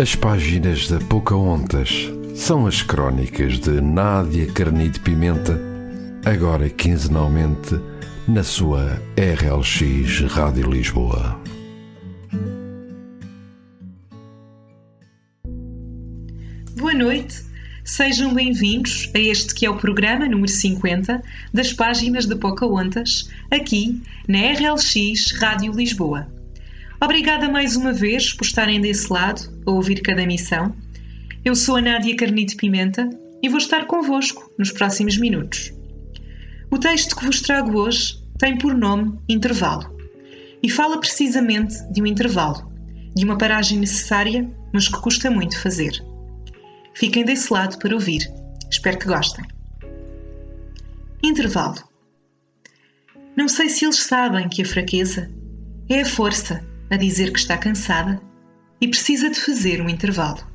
As páginas da Pocahontas são as crónicas de Nádia Carnide Pimenta, agora quinzenalmente na sua RLX Rádio Lisboa. Boa noite, sejam bem-vindos a este que é o programa número 50 das páginas da Pocahontas, aqui na RLX Rádio Lisboa. Obrigada mais uma vez por estarem desse lado a ouvir cada missão. Eu sou a Nádia Carnito Pimenta e vou estar convosco nos próximos minutos. O texto que vos trago hoje tem por nome Intervalo e fala precisamente de um intervalo, de uma paragem necessária, mas que custa muito fazer. Fiquem desse lado para ouvir. Espero que gostem. Intervalo. Não sei se eles sabem que a fraqueza é a força a dizer que está cansada e precisa de fazer um intervalo.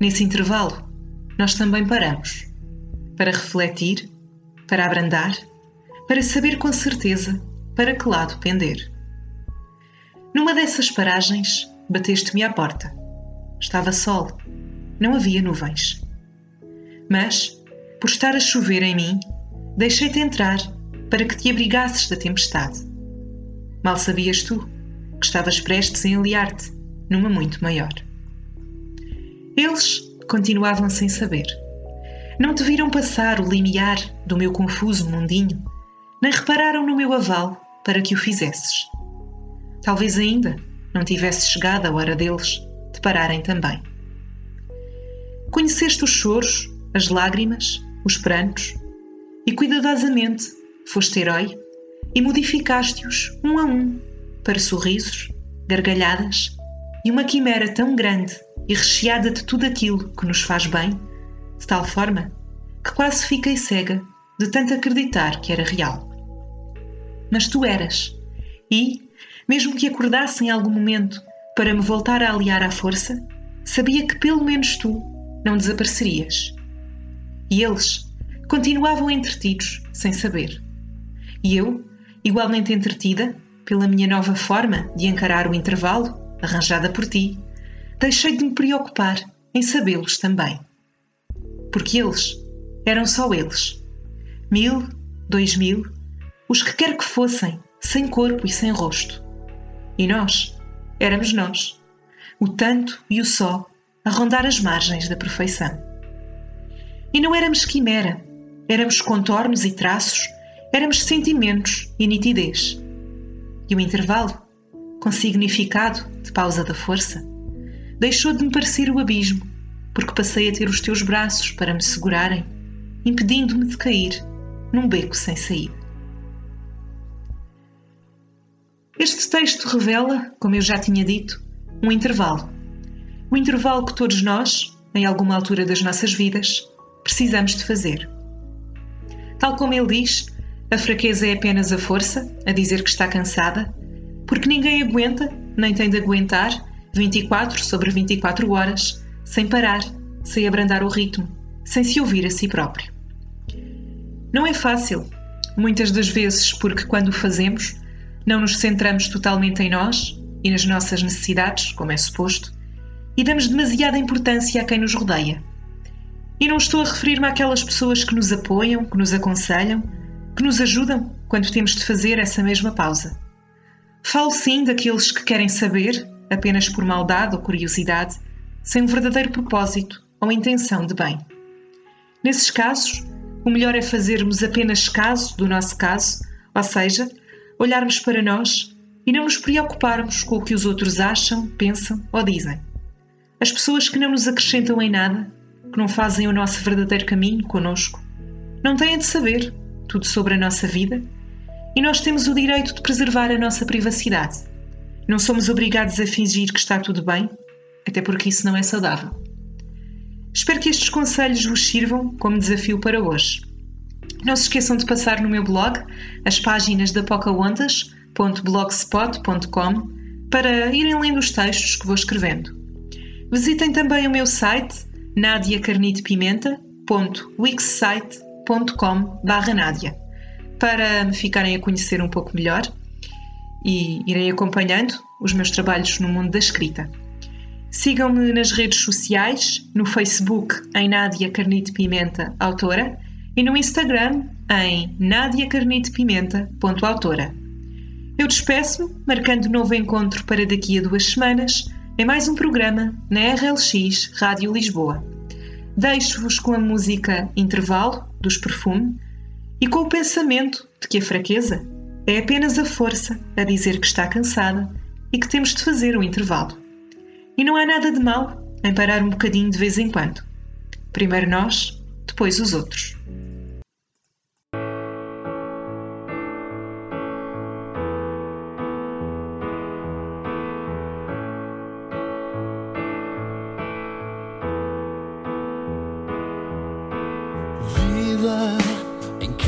Nesse intervalo, nós também paramos para refletir, para abrandar, para saber com certeza para que lado pender. Numa dessas paragens, bateste-me à porta. Estava sol, não havia nuvens. Mas, por estar a chover em mim, deixei-te entrar para que te abrigasses da tempestade. Mal sabias tu que estavas prestes a enliar-te numa muito maior. Eles continuavam sem saber. Não te viram passar o limiar do meu confuso mundinho, nem repararam no meu aval para que o fizesses. Talvez ainda não tivesse chegado a hora deles de pararem também. Conheceste os choros, as lágrimas, os prantos, e cuidadosamente foste herói e modificaste-os um a um para sorrisos, gargalhadas e uma quimera tão grande e recheada de tudo aquilo que nos faz bem, de tal forma que quase fiquei cega de tanto acreditar que era real. Mas tu eras, e, mesmo que acordasse em algum momento para me voltar a aliar à força, sabia que pelo menos tu não desaparecerias. E eles continuavam entretidos, sem saber. E eu, igualmente entretida, pela minha nova forma de encarar o intervalo, arranjada por ti, deixei de me preocupar em sabê-los também. Porque eles eram só eles. Mil, dois mil, os que quer que fossem, sem corpo e sem rosto. E nós éramos nós, o tanto e o só a rondar as margens da perfeição. E não éramos quimera, éramos contornos e traços, éramos sentimentos e nitidez e o intervalo, com significado de pausa da força, deixou de me parecer o abismo, porque passei a ter os teus braços para me segurarem, impedindo-me de cair num beco sem saída. Este texto revela, como eu já tinha dito, um intervalo. O intervalo que todos nós, em alguma altura das nossas vidas, precisamos de fazer. Tal como ele diz, a fraqueza é apenas a força, a dizer que está cansada, porque ninguém aguenta, nem tem de aguentar, 24 sobre 24 horas, sem parar, sem abrandar o ritmo, sem se ouvir a si próprio. Não é fácil, muitas das vezes porque quando o fazemos, não nos centramos totalmente em nós e nas nossas necessidades, como é suposto, e damos demasiada importância a quem nos rodeia. E não estou a referir-me àquelas pessoas que nos apoiam, que nos aconselham, que nos ajudam quando temos de fazer essa mesma pausa. Falo sim daqueles que querem saber, apenas por maldade ou curiosidade, sem um verdadeiro propósito ou intenção de bem. Nesses casos, o melhor é fazermos apenas caso do nosso caso, ou seja, olharmos para nós e não nos preocuparmos com o que os outros acham, pensam ou dizem. As pessoas que não nos acrescentam em nada, que não fazem o nosso verdadeiro caminho conosco, não têm de saber tudo sobre a nossa vida e nós temos o direito de preservar a nossa privacidade. Não somos obrigados a fingir que está tudo bem, até porque isso não é saudável. Espero que estes conselhos vos sirvam como desafio para hoje. Não se esqueçam de passar no meu blog as páginas da pocahontas.blogspot.com para irem lendo os textos que vou escrevendo. Visitem também o meu site nadiacarnitepimenta.wixsite.com barra Nádia para me ficarem a conhecer um pouco melhor e irem acompanhando os meus trabalhos no mundo da escrita. Sigam-me nas redes sociais, no Facebook em Nádia Carnite Pimenta, autora, e no Instagram em nadiacarnitepimenta.autora. Eu despeço-me, marcando novo encontro para daqui a duas semanas, em mais um programa na RLX Rádio Lisboa. Deixo-vos com a música Intervalo, dos Perfume, e com o pensamento de que a fraqueza é apenas a força a dizer que está cansada e que temos de fazer o intervalo. E não há nada de mal em parar um bocadinho de vez em quando. Primeiro nós, depois os outros.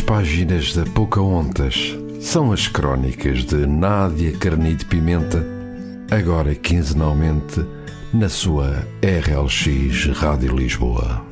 páginas da Pocahontas são as crónicas de Nádia Carnide Pimenta, agora quinzenalmente na sua RLX Rádio Lisboa.